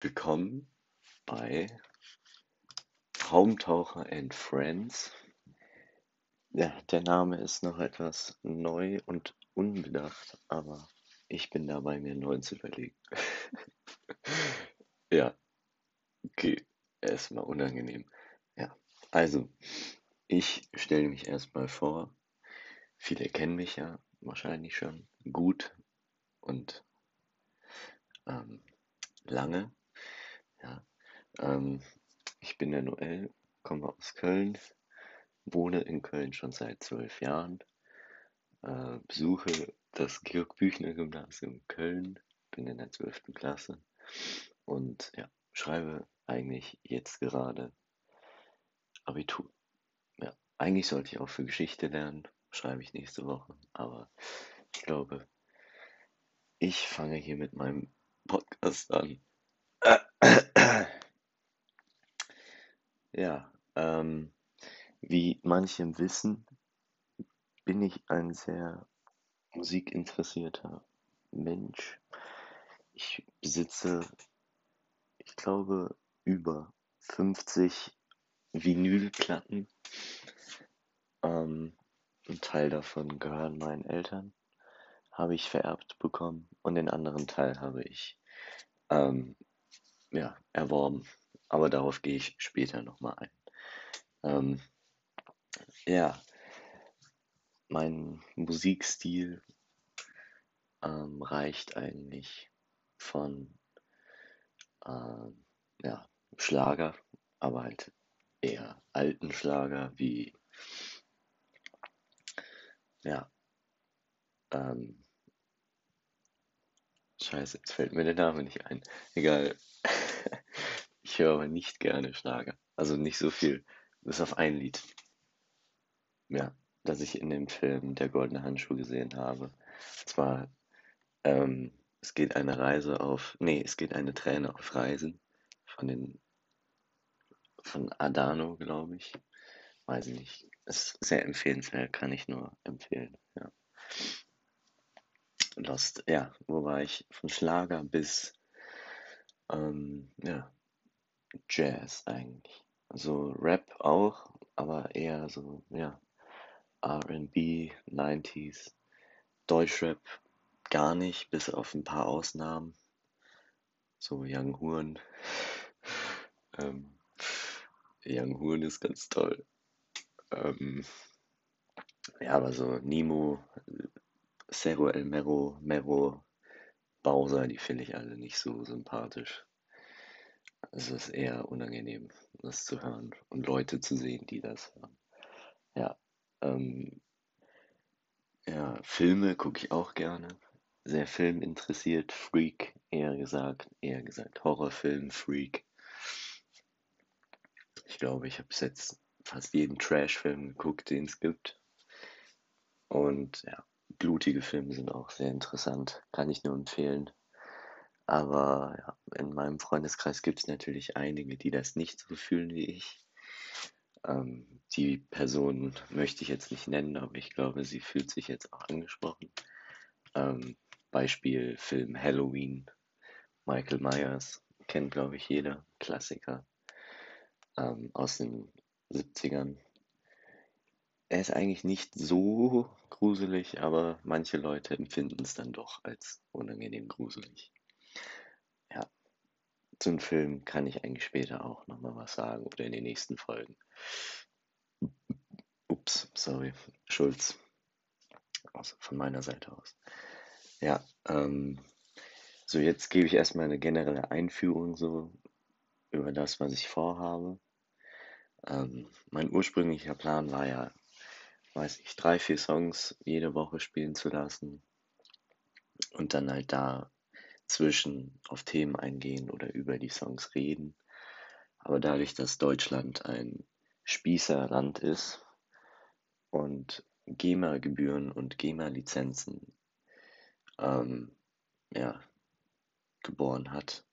Willkommen bei Raumtaucher and Friends. Ja, der Name ist noch etwas neu und unbedacht, aber ich bin dabei, mir einen neuen zu überlegen. ja, okay, erstmal unangenehm. Ja, also, ich stelle mich erstmal vor. Viele kennen mich ja wahrscheinlich schon gut und ähm, lange. Ja, ähm, ich bin der Noel, komme aus Köln, wohne in Köln schon seit zwölf Jahren, äh, besuche das Georg-Büchner-Gymnasium Köln, bin in der zwölften Klasse und ja, schreibe eigentlich jetzt gerade Abitur. Ja, eigentlich sollte ich auch für Geschichte lernen, schreibe ich nächste Woche, aber ich glaube, ich fange hier mit meinem Podcast an. Ja, ähm, wie manche wissen, bin ich ein sehr musikinteressierter Mensch. Ich besitze, ich glaube, über 50 Vinylplatten. Ähm, ein Teil davon gehören meinen Eltern, habe ich vererbt bekommen und den anderen Teil habe ich ähm, ja, erworben. Aber darauf gehe ich später nochmal ein. Ähm, ja, mein Musikstil ähm, reicht eigentlich von ähm, ja, Schlager, aber halt eher alten Schlager wie ja, ähm, Scheiße, jetzt fällt mir der Name nicht ein. Egal. Ich höre aber nicht gerne Schlager. Also nicht so viel. Bis auf ein Lied. Ja, das ich in dem Film Der goldene Handschuh gesehen habe. Und zwar, ähm, es geht eine Reise auf, nee, es geht eine Träne auf Reisen von den, von Adano, glaube ich. Weiß ich nicht. Ist sehr empfehlenswert, kann ich nur empfehlen, ja. Lost, ja, wo war ich? Von Schlager bis, ähm, ja, Jazz eigentlich. Also Rap auch, aber eher so, ja, R&B, 90s. Deutschrap gar nicht, bis auf ein paar Ausnahmen. So Young Horn. ähm, Young Horn ist ganz toll. Ähm, ja, aber so Nemo, Cerro El Mero, Mero, Bowser, die finde ich alle nicht so sympathisch. Es ist eher unangenehm, das zu hören und Leute zu sehen, die das hören. Ja, ähm, ja, Filme gucke ich auch gerne. Sehr filminteressiert, Freak, eher gesagt, eher gesagt Horrorfilm, Freak. Ich glaube, ich habe bis jetzt fast jeden Trash-Film geguckt, den es gibt. Und ja, blutige Filme sind auch sehr interessant, kann ich nur empfehlen. Aber ja, in meinem Freundeskreis gibt es natürlich einige, die das nicht so fühlen wie ich. Ähm, die Person möchte ich jetzt nicht nennen, aber ich glaube, sie fühlt sich jetzt auch angesprochen. Ähm, Beispiel Film Halloween, Michael Myers, kennt glaube ich jeder, Klassiker ähm, aus den 70ern. Er ist eigentlich nicht so gruselig, aber manche Leute empfinden es dann doch als unangenehm gruselig zum Film kann ich eigentlich später auch nochmal was sagen oder in den nächsten Folgen. Ups, sorry, Schulz. Also von meiner Seite aus. Ja, ähm, so jetzt gebe ich erstmal eine generelle Einführung so über das, was ich vorhabe. Ähm, mein ursprünglicher Plan war ja, weiß ich, drei, vier Songs jede Woche spielen zu lassen und dann halt da zwischen auf Themen eingehen oder über die Songs reden. Aber dadurch, dass Deutschland ein Spießerland ist und GEMA-Gebühren und GEMA-Lizenzen ähm, ja, geboren hat,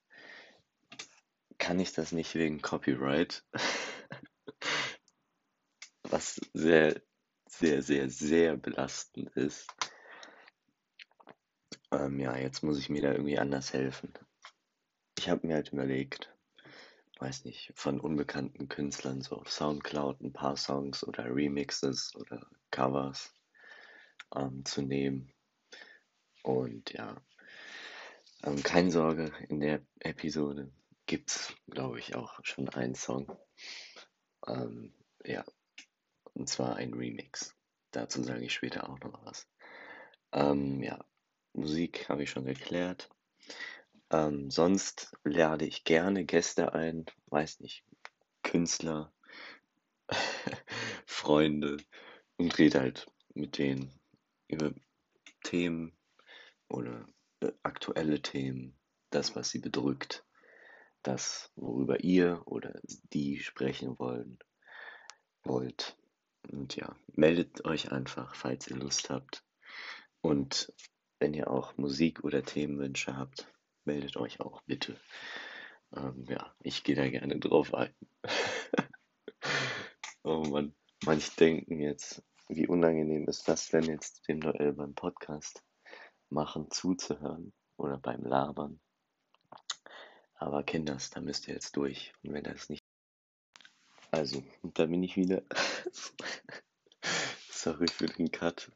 kann ich das nicht wegen Copyright, was sehr, sehr, sehr, sehr belastend ist. Ähm, ja, jetzt muss ich mir da irgendwie anders helfen. Ich habe mir halt überlegt, weiß nicht, von unbekannten Künstlern so auf Soundcloud ein paar Songs oder Remixes oder Covers ähm, zu nehmen. Und ja, ähm, keine Sorge, in der Episode gibt es, glaube ich, auch schon einen Song. Ähm, ja, und zwar ein Remix. Dazu sage ich später auch noch was. Ähm, ja, Musik habe ich schon erklärt. Ähm, sonst lade ich gerne Gäste ein, weiß nicht, Künstler, Freunde und rede halt mit denen über Themen oder äh, aktuelle Themen, das, was sie bedrückt, das, worüber ihr oder die sprechen wollen, wollt. Und ja, meldet euch einfach, falls ihr Lust habt. Und wenn ihr auch Musik oder Themenwünsche habt, meldet euch auch bitte. Ähm, ja, ich gehe da gerne drauf ein. oh Mann, manche denken jetzt, wie unangenehm ist das denn jetzt dem Noel beim Podcast machen zuzuhören oder beim Labern. Aber Kinders, da müsst ihr jetzt durch. Und wenn das nicht. Also, da bin ich wieder. Sorry für den Cut.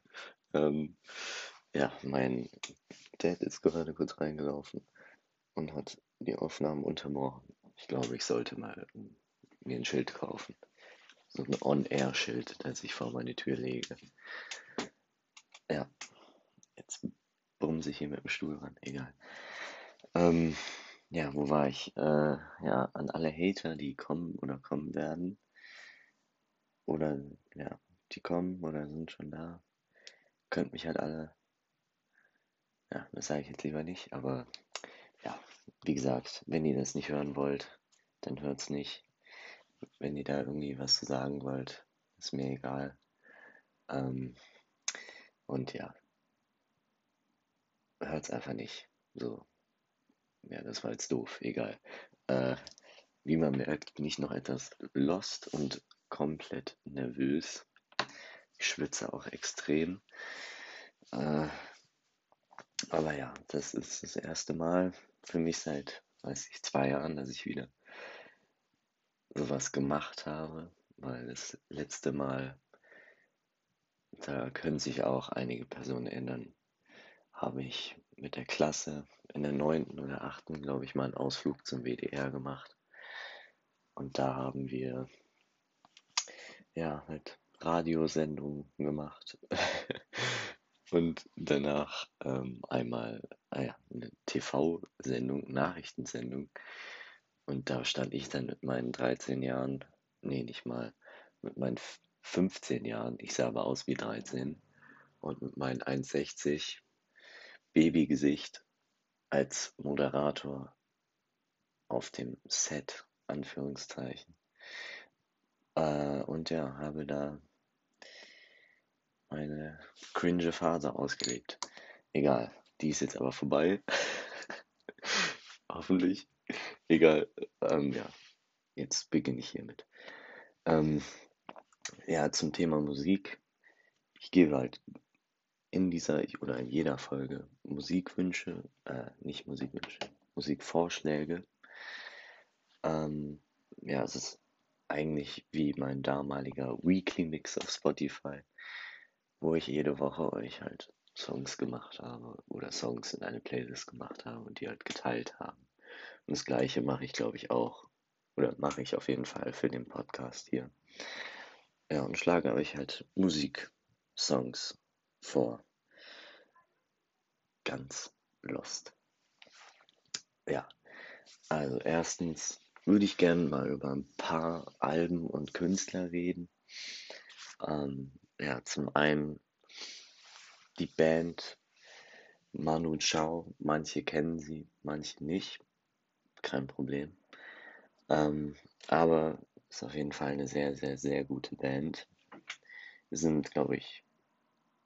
Ähm, ja, mein Dad ist gerade kurz reingelaufen und hat die Aufnahmen unterbrochen. Ich glaube, ich sollte mal mir ein Schild kaufen. So ein On-Air-Schild, das ich vor meine Tür lege. Ja, jetzt brumse ich hier mit dem Stuhl ran. Egal. Ähm, ja, wo war ich? Äh, ja, an alle Hater, die kommen oder kommen werden. Oder, ja, die kommen oder sind schon da. Könnt mich halt alle. Ja, das sage ich jetzt lieber nicht, aber ja, wie gesagt, wenn ihr das nicht hören wollt, dann hört's nicht. Wenn ihr da irgendwie was zu sagen wollt, ist mir egal. Ähm, und ja, hört's einfach nicht. So. Ja, das war jetzt doof, egal. Äh, wie man merkt, bin ich noch etwas lost und komplett nervös. Ich schwitze auch extrem. Äh, aber ja, das ist das erste Mal für mich seit, weiß ich, zwei Jahren, dass ich wieder sowas gemacht habe, weil das letzte Mal, da können sich auch einige Personen erinnern, habe ich mit der Klasse in der neunten oder achten, glaube ich, mal einen Ausflug zum WDR gemacht. Und da haben wir ja halt Radiosendungen gemacht. Und danach ähm, einmal ah ja, eine TV-Sendung, Nachrichtensendung. Und da stand ich dann mit meinen 13 Jahren, nee, nicht mal, mit meinen 15 Jahren, ich sah aber aus wie 13, und mit meinen 1,60 Babygesicht als Moderator auf dem Set, Anführungszeichen. Äh, und ja, habe da eine cringe Phase ausgelebt. Egal, die ist jetzt aber vorbei. Hoffentlich. Egal. Ähm, ja, jetzt beginne ich hiermit. Ähm, ja, zum Thema Musik. Ich gebe halt in dieser oder in jeder Folge Musikwünsche, äh, nicht Musikwünsche, Musikvorschläge. Ähm, ja, es ist eigentlich wie mein damaliger Weekly Mix auf Spotify wo ich jede Woche euch halt Songs gemacht habe oder Songs in eine Playlist gemacht habe und die halt geteilt haben. Und das gleiche mache ich, glaube ich, auch. Oder mache ich auf jeden Fall für den Podcast hier. Ja, und schlage euch halt Musik-Songs vor. Ganz lost. Ja, also erstens würde ich gerne mal über ein paar Alben und Künstler reden. Ähm, ja, zum einen die Band Manu Chao. Manche kennen sie, manche nicht. Kein Problem. Ähm, aber ist auf jeden Fall eine sehr, sehr, sehr gute Band. Sind, glaube ich,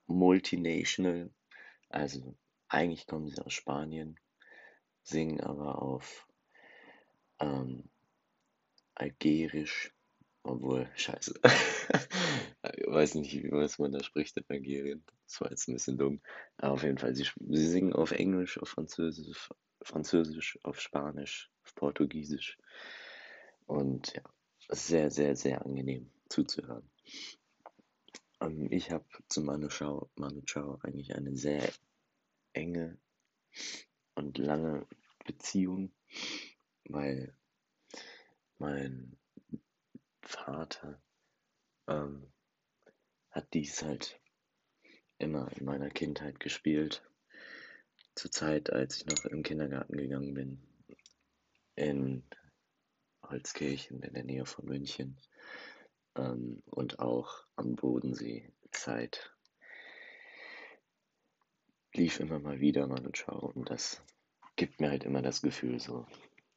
multinational. Also eigentlich kommen sie aus Spanien, singen aber auf ähm, Algerisch, obwohl, scheiße. ich weiß nicht, wie man da spricht in Algerien. Das war jetzt ein bisschen dumm. Aber auf jeden Fall, sie, sie singen auf Englisch, auf Französisch, Französisch, auf Spanisch, auf Portugiesisch. Und ja, sehr, sehr, sehr angenehm zuzuhören. Ähm, ich habe zu Manu Chao, Manu Chao eigentlich eine sehr enge und lange Beziehung, weil mein Vater ähm, hat dies halt immer in meiner Kindheit gespielt. Zur Zeit, als ich noch im Kindergarten gegangen bin, in Holzkirchen in der Nähe von München ähm, und auch am Bodensee Zeit lief immer mal wieder Manu Chao und das gibt mir halt immer das Gefühl, so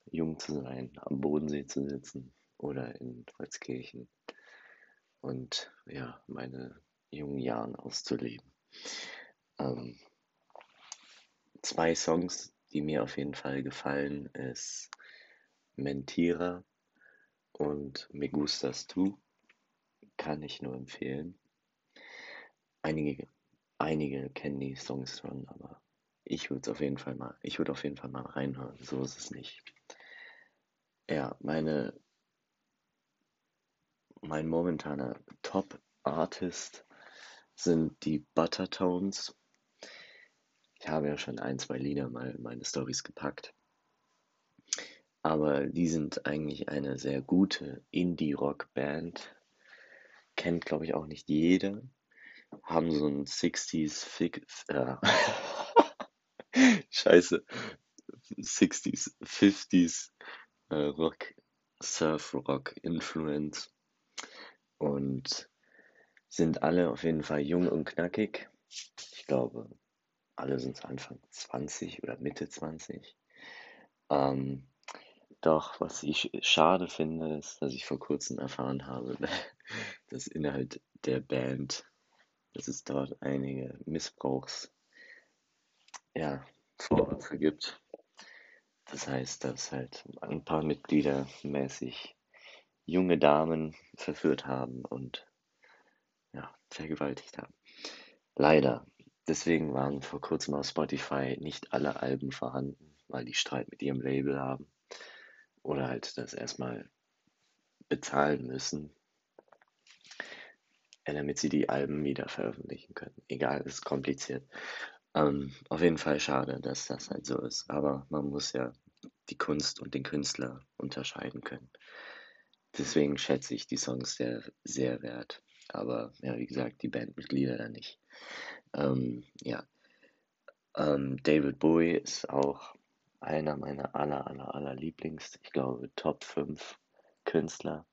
jung zu sein, am Bodensee zu sitzen oder in Holzkirchen und ja, meine jungen Jahren auszuleben. Ähm, zwei Songs, die mir auf jeden Fall gefallen, ist Mentira und Me Gustas Tu. Kann ich nur empfehlen. Einige, einige kennen die Songs schon, aber ich würde auf jeden Fall mal, ich würde auf jeden Fall mal reinhören. So ist es nicht. Ja, meine, mein momentaner Top-Artist sind die Buttertones. Ich habe ja schon ein, zwei Lieder mal in meine Stories gepackt. Aber die sind eigentlich eine sehr gute Indie-Rock-Band. Kennt, glaube ich, auch nicht jeder. Haben so ein 60s, Fig äh, Scheiße, 60s, 50s äh, Rock, Surf-Rock Influence und sind alle auf jeden Fall jung und knackig. Ich glaube, alle sind Anfang 20 oder Mitte 20. Ähm, doch, was ich schade finde, ist, dass ich vor kurzem erfahren habe, dass innerhalb der Band, dass es dort einige Missbrauchs, ja, Vorwürfe gibt. Das heißt, dass halt ein paar Mitglieder mäßig junge Damen verführt haben und ja, vergewaltigt haben. Leider. Deswegen waren vor kurzem auf Spotify nicht alle Alben vorhanden, weil die Streit mit ihrem Label haben. Oder halt das erstmal bezahlen müssen, äh, damit sie die Alben wieder veröffentlichen können. Egal, ist kompliziert. Ähm, auf jeden Fall schade, dass das halt so ist. Aber man muss ja die Kunst und den Künstler unterscheiden können. Deswegen schätze ich die Songs sehr, sehr wert. Aber ja, wie gesagt, die Bandmitglieder dann nicht. Ähm, ja. Ähm, David Bowie ist auch einer meiner aller, aller, aller Lieblings, ich glaube, Top 5 Künstler.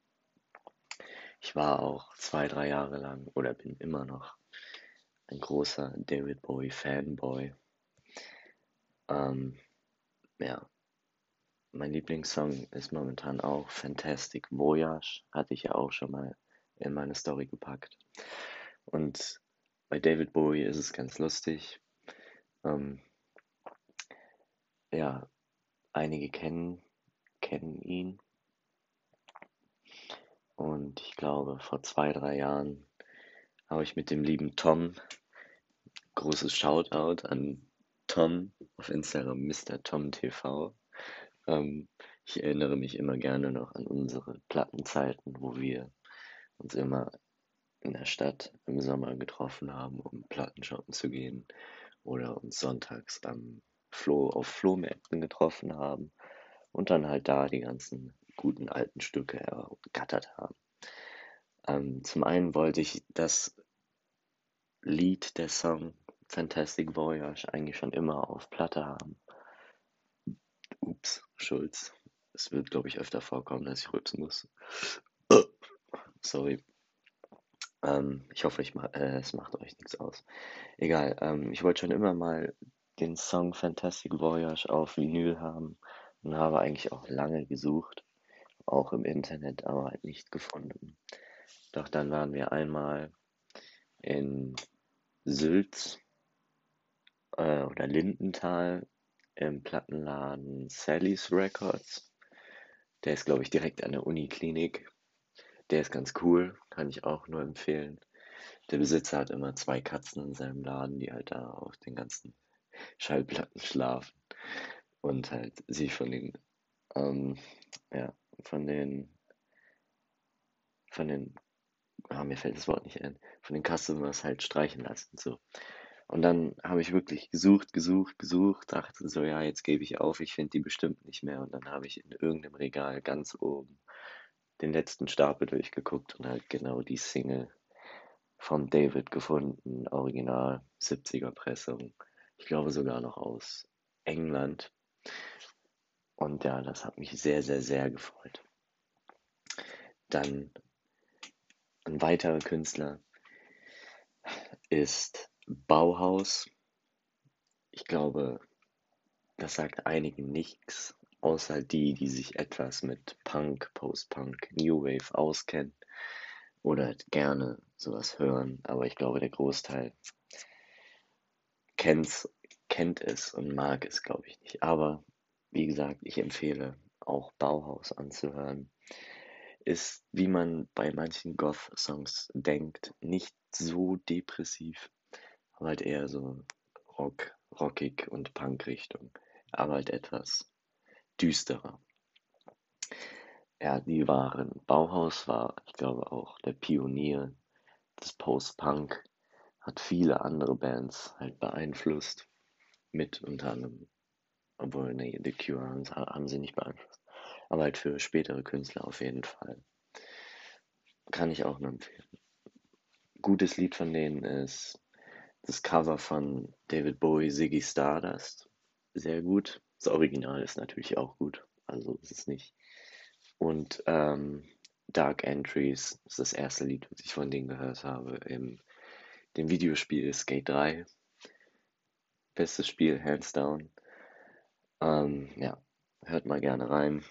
Ich war auch zwei, drei Jahre lang oder bin immer noch ein großer David Bowie Fanboy. Ähm, ja, mein Lieblingssong ist momentan auch Fantastic Voyage, hatte ich ja auch schon mal in meine Story gepackt. Und bei David Bowie ist es ganz lustig. Ähm, ja, einige kennen, kennen ihn. Und ich glaube, vor zwei, drei Jahren habe ich mit dem lieben Tom, großes Shoutout an Tom auf Instagram, Mr. Tom TV. Ähm, ich erinnere mich immer gerne noch an unsere Plattenzeiten, wo wir uns immer in der Stadt im Sommer getroffen haben, um Platten shoppen zu gehen oder uns sonntags am Flo auf Flohmärkten getroffen haben und dann halt da die ganzen guten alten Stücke ergattert haben. Ähm, zum einen wollte ich das Lied, der Song Fantastic Voyage eigentlich schon immer auf Platte haben. Ups, Schulz. Es wird, glaube ich, öfter vorkommen, dass ich rülpsen muss. Sorry. Ähm, ich hoffe, ich ma äh, es macht euch nichts aus. Egal, ähm, ich wollte schon immer mal den Song Fantastic Voyage auf Vinyl haben und habe eigentlich auch lange gesucht, auch im Internet, aber halt nicht gefunden. Doch dann waren wir einmal in Sülz äh, oder Lindenthal im Plattenladen Sally's Records. Der ist, glaube ich, direkt an der Uniklinik. Der ist ganz cool, kann ich auch nur empfehlen. Der Besitzer hat immer zwei Katzen in seinem Laden, die halt da auf den ganzen Schallplatten schlafen. und halt sie von den, ähm, ja, von den, von den, ah, mir fällt das Wort nicht ein, von den Customers halt streichen lassen, so. Und dann habe ich wirklich gesucht, gesucht, gesucht, dachte so, ja, jetzt gebe ich auf, ich finde die bestimmt nicht mehr. Und dann habe ich in irgendeinem Regal ganz oben den letzten Stapel durchgeguckt und halt genau die Single von David gefunden, Original 70er Pressung. Ich glaube sogar noch aus England. Und ja, das hat mich sehr, sehr, sehr gefreut. Dann ein weiterer Künstler ist Bauhaus. Ich glaube, das sagt einigen nichts, außer die, die sich etwas mit Punk, Post-Punk, New Wave auskennen oder gerne sowas hören. Aber ich glaube, der Großteil kennt's, kennt es und mag es, glaube ich nicht. Aber wie gesagt, ich empfehle auch Bauhaus anzuhören. Ist, wie man bei manchen Goth-Songs denkt, nicht so depressiv, aber halt eher so Rock, rockig und Punk-Richtung, aber halt etwas düsterer. Ja, die waren, Bauhaus war, ich glaube, auch der Pionier des Post-Punk, hat viele andere Bands halt beeinflusst, mit unter anderem, obwohl, nee, The Cure haben, haben sie nicht beeinflusst, aber halt für spätere Künstler auf jeden Fall. Kann ich auch nur empfehlen. Gutes Lied von denen ist das Cover von David Bowie, Ziggy Stardust. Sehr gut. Das Original ist natürlich auch gut. Also ist es nicht. Und ähm, Dark Entries ist das erste Lied, was ich von denen gehört habe im dem Videospiel Skate 3. Bestes Spiel, hands down. Ähm, ja, hört mal gerne rein.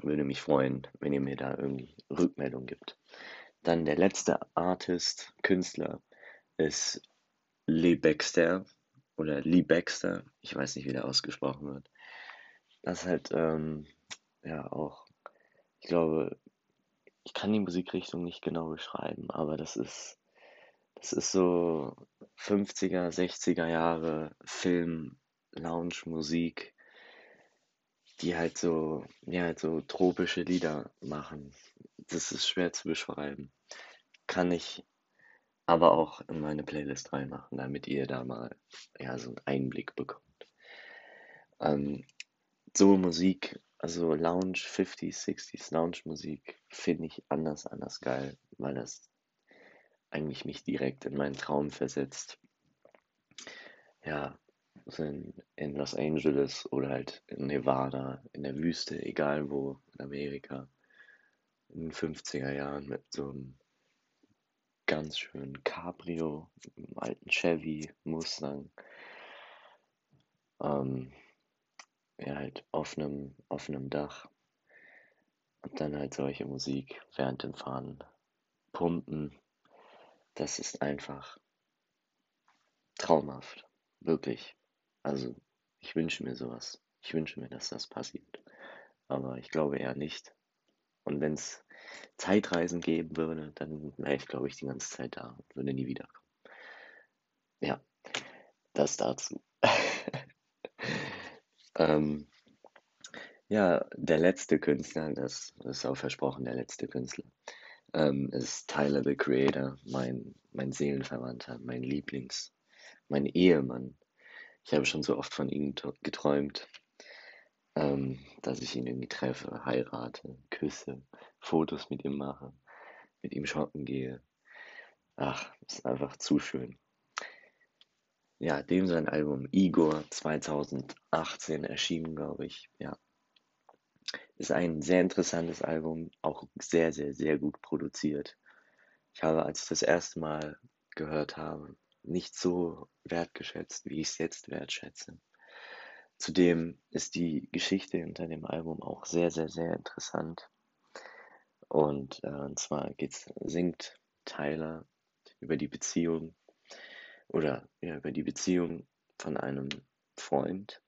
Würde mich freuen, wenn ihr mir da irgendwie Rückmeldung gibt. Dann der letzte Artist, Künstler ist Lee Baxter oder Lee Baxter. Ich weiß nicht, wie der ausgesprochen wird. Das ist halt, ähm, ja, auch, ich glaube, ich kann die Musikrichtung nicht genau beschreiben, aber das ist, das ist so 50er, 60er Jahre Film, Lounge, Musik, die halt so, ja, halt so tropische Lieder machen. Das ist schwer zu beschreiben. Kann ich aber auch in meine Playlist reinmachen, damit ihr da mal ja, so einen Einblick bekommt. Ähm, so Musik, also Lounge, 50s, 60s Lounge Musik, finde ich anders, anders geil, weil das eigentlich mich direkt in meinen Traum versetzt. Ja, in, in Los Angeles oder halt in Nevada, in der Wüste, egal wo, in Amerika, in den 50er Jahren mit so einem ganz schön Cabrio, einem alten Chevy, Mustang. Ähm, ja, halt auf einem, auf einem Dach. Und dann halt solche Musik während dem Fahren pumpen. Das ist einfach traumhaft. Wirklich. Also, ich wünsche mir sowas. Ich wünsche mir, dass das passiert. Aber ich glaube eher nicht. Und wenn es Zeitreisen geben würde, dann wäre ich, glaube ich, die ganze Zeit da und würde nie wiederkommen. Ja, das dazu. ähm, ja, der letzte Künstler, das, ist auch versprochen, der letzte Künstler, ähm, ist Tyler the Creator, mein, mein Seelenverwandter, mein Lieblings, mein Ehemann. Ich habe schon so oft von ihm geträumt, ähm, dass ich ihn irgendwie treffe, heirate, küsse, Fotos mit ihm mache, mit ihm shoppen gehe. Ach, ist einfach zu schön. Ja, dem sein Album Igor 2018 erschienen, glaube ich. Ja. Ist ein sehr interessantes Album, auch sehr, sehr, sehr gut produziert. Ich habe, als ich das erste Mal gehört habe, nicht so wertgeschätzt, wie ich es jetzt wertschätze. Zudem ist die Geschichte hinter dem Album auch sehr, sehr, sehr interessant. Und, äh, und zwar geht's, singt Tyler über die Beziehung oder ja, über die Beziehung von einem Freund.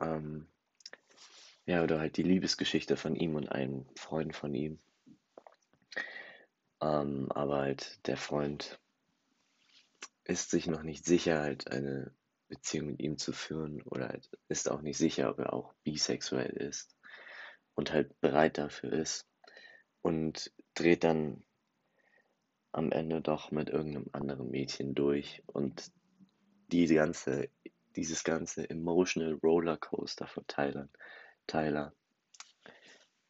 Ähm, ja, oder halt die Liebesgeschichte von ihm und einem Freund von ihm. Ähm, aber halt der Freund ist sich noch nicht sicher, halt eine Beziehung mit ihm zu führen oder halt ist auch nicht sicher, ob er auch bisexuell ist und halt bereit dafür ist und dreht dann am Ende doch mit irgendeinem anderen Mädchen durch und die ganze, dieses ganze emotional Rollercoaster von Tyler, Tyler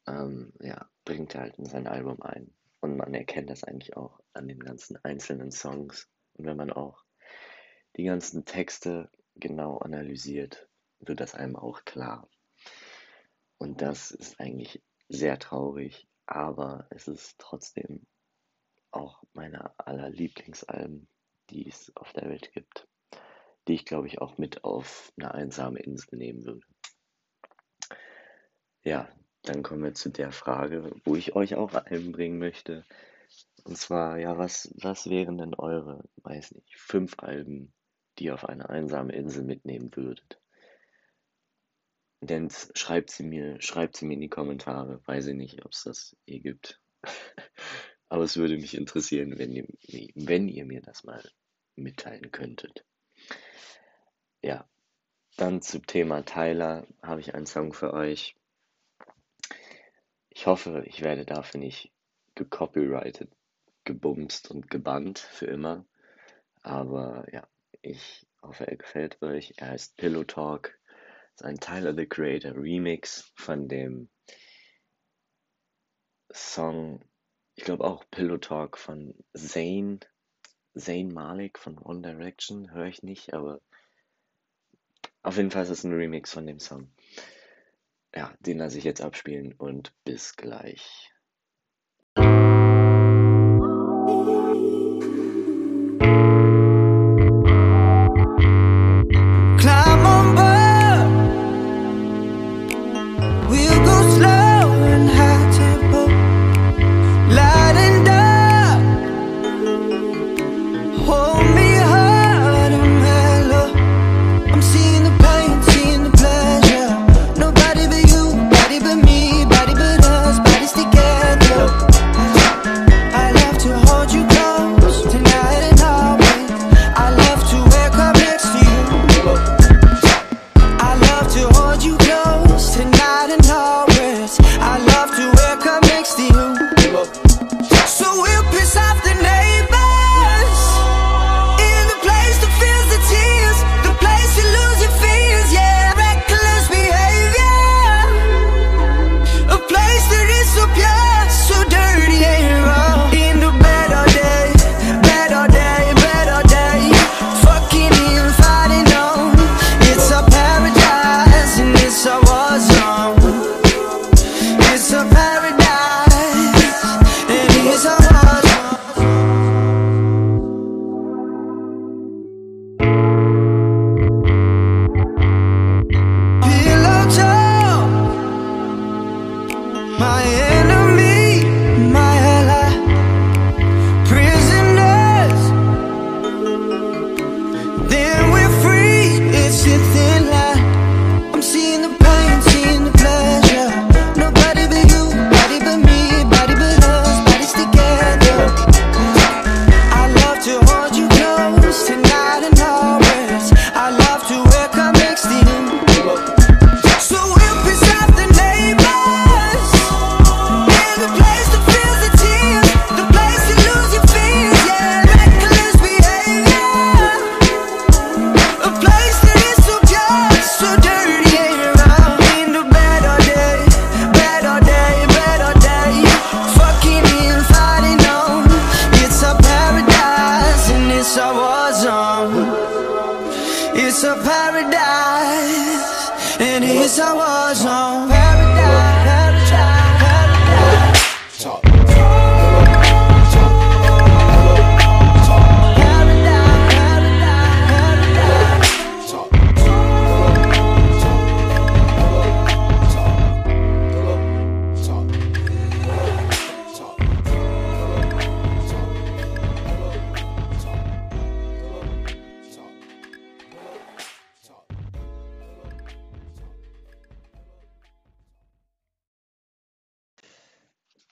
ähm, ja, bringt halt in sein Album ein. Und man erkennt das eigentlich auch an den ganzen einzelnen Songs. Und wenn man auch die ganzen Texte genau analysiert, wird das einem auch klar. Und das ist eigentlich sehr traurig, aber es ist trotzdem auch meine aller Lieblingsalben, die es auf der Welt gibt, die ich glaube ich auch mit auf eine einsame Insel nehmen würde. Ja, dann kommen wir zu der Frage, wo ich euch auch einbringen möchte. Und zwar, ja, was, was wären denn eure, weiß nicht, fünf Alben, die auf eine einsame Insel mitnehmen würdet? Denn schreibt sie mir, schreibt sie mir in die Kommentare. Weiß ich nicht, ob es das hier gibt. Aber es würde mich interessieren, wenn ihr, wenn ihr mir das mal mitteilen könntet. Ja, dann zum Thema Tyler habe ich einen Song für euch. Ich hoffe, ich werde dafür nicht gecopyrighted, gebumst und gebannt für immer. Aber ja, ich hoffe, er gefällt euch. Er heißt Pillow Talk. Ist ein Tyler the Creator Remix von dem Song, ich glaube auch Pillow Talk von Zayn. Zayn Malik von One Direction höre ich nicht, aber auf jeden Fall ist es ein Remix von dem Song. Ja, den lasse ich jetzt abspielen und bis gleich.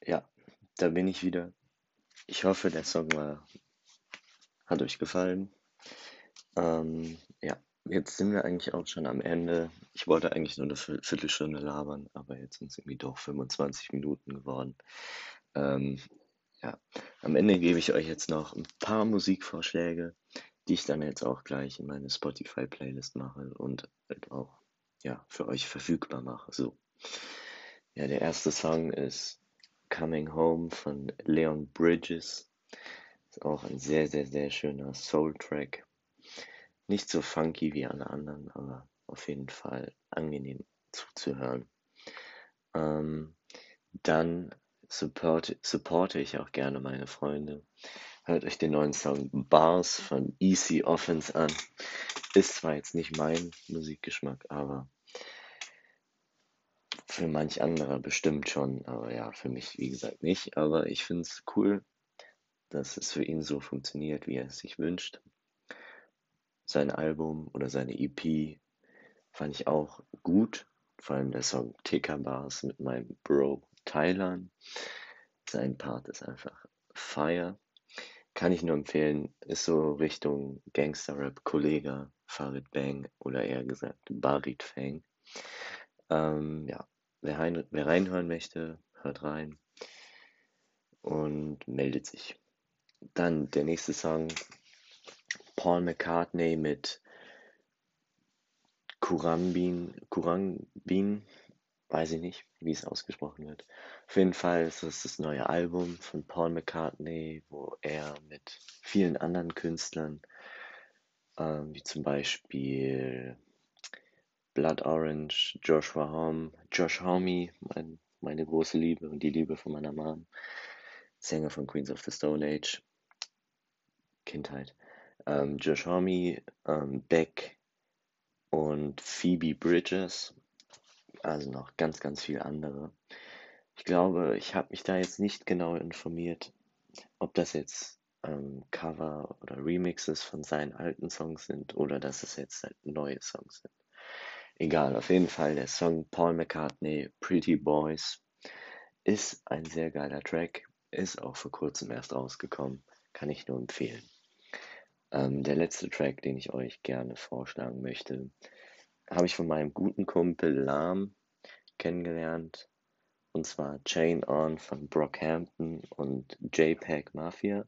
Ja, da bin ich wieder. Ich hoffe, der Song war, hat euch gefallen. Ähm, ja, jetzt sind wir eigentlich auch schon am Ende. Ich wollte eigentlich nur eine Viertelstunde labern, aber jetzt sind es irgendwie doch 25 Minuten geworden. Ähm, ja, am Ende gebe ich euch jetzt noch ein paar Musikvorschläge, die ich dann jetzt auch gleich in meine Spotify-Playlist mache und halt auch ja, für euch verfügbar mache. So. Ja, der erste Song ist Coming Home von Leon Bridges. Ist auch ein sehr, sehr, sehr schöner Soul-Track. Nicht so funky wie alle anderen, aber auf jeden Fall angenehm zuzuhören. Ähm, dann support, supporte ich auch gerne meine Freunde. Hört euch den neuen Song Bars von Easy Offense an. Ist zwar jetzt nicht mein Musikgeschmack, aber für manch anderer bestimmt schon. Aber ja, für mich wie gesagt nicht. Aber ich finde es cool, dass es für ihn so funktioniert, wie er es sich wünscht. Sein Album oder seine EP fand ich auch gut. Vor allem der Song TK Bars mit meinem Bro Thailand. Sein Part ist einfach Fire. Kann ich nur empfehlen, ist so Richtung Gangster-Rap, Kollega, Farid Bang oder eher gesagt Barit Fang. Ähm, ja, wer, rein, wer reinhören möchte, hört rein und meldet sich. Dann der nächste Song, Paul McCartney mit Kurambin, Kurambin, weiß ich nicht, wie es ausgesprochen wird. Auf jeden Fall ist das das neue Album von Paul McCartney, wo er mit vielen anderen Künstlern, ähm, wie zum Beispiel Blood Orange, Joshua Home, Josh Homme, mein, meine große Liebe und die Liebe von meiner Mom, Sänger von Queens of the Stone Age, Kindheit, ähm, Josh Homme, ähm, Beck und Phoebe Bridges, also noch ganz, ganz viele andere. Ich glaube, ich habe mich da jetzt nicht genau informiert, ob das jetzt ähm, Cover oder Remixes von seinen alten Songs sind oder dass es jetzt halt neue Songs sind. Egal, auf jeden Fall der Song Paul McCartney, Pretty Boys, ist ein sehr geiler Track, ist auch vor kurzem erst rausgekommen, kann ich nur empfehlen. Ähm, der letzte Track, den ich euch gerne vorschlagen möchte, habe ich von meinem guten Kumpel Lahm kennengelernt. Und zwar Chain On von Brockhampton und JPEG Mafia.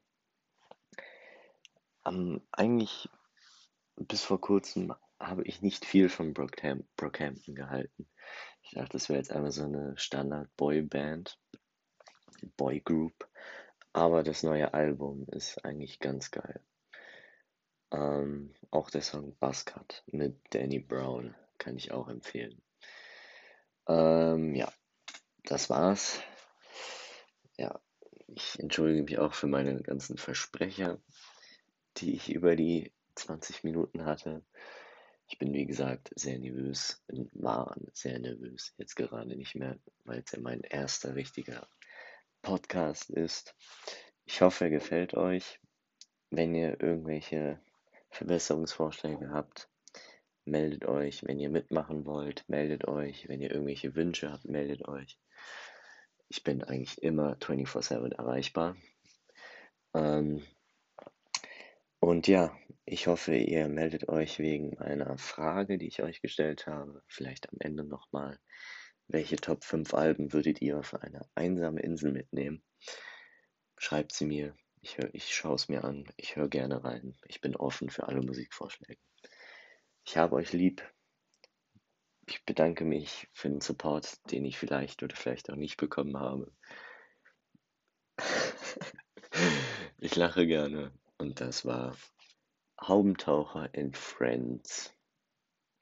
Ähm, eigentlich bis vor kurzem habe ich nicht viel von Brockham Brockhampton gehalten. Ich dachte, das wäre jetzt einfach so eine Standard-Boy-Band, Boy-Group. Aber das neue Album ist eigentlich ganz geil. Ähm, auch der Song Buzzcut mit Danny Brown kann ich auch empfehlen. Ähm, ja, das war's. Ja, ich entschuldige mich auch für meine ganzen Versprecher, die ich über die 20 Minuten hatte. Ich bin, wie gesagt, sehr nervös, war sehr nervös, jetzt gerade nicht mehr, weil es ja mein erster richtiger Podcast ist. Ich hoffe, er gefällt euch. Wenn ihr irgendwelche Verbesserungsvorschläge habt, meldet euch. Wenn ihr mitmachen wollt, meldet euch. Wenn ihr irgendwelche Wünsche habt, meldet euch. Ich bin eigentlich immer 24/7 erreichbar. Ähm, und ja, ich hoffe, ihr meldet euch wegen einer Frage, die ich euch gestellt habe. Vielleicht am Ende nochmal. Welche Top 5 Alben würdet ihr auf eine einsame Insel mitnehmen? Schreibt sie mir. Ich, ich schaue es mir an. Ich höre gerne rein. Ich bin offen für alle Musikvorschläge. Ich habe euch lieb. Ich bedanke mich für den Support, den ich vielleicht oder vielleicht auch nicht bekommen habe. ich lache gerne. Und das war Haubentaucher in Friends.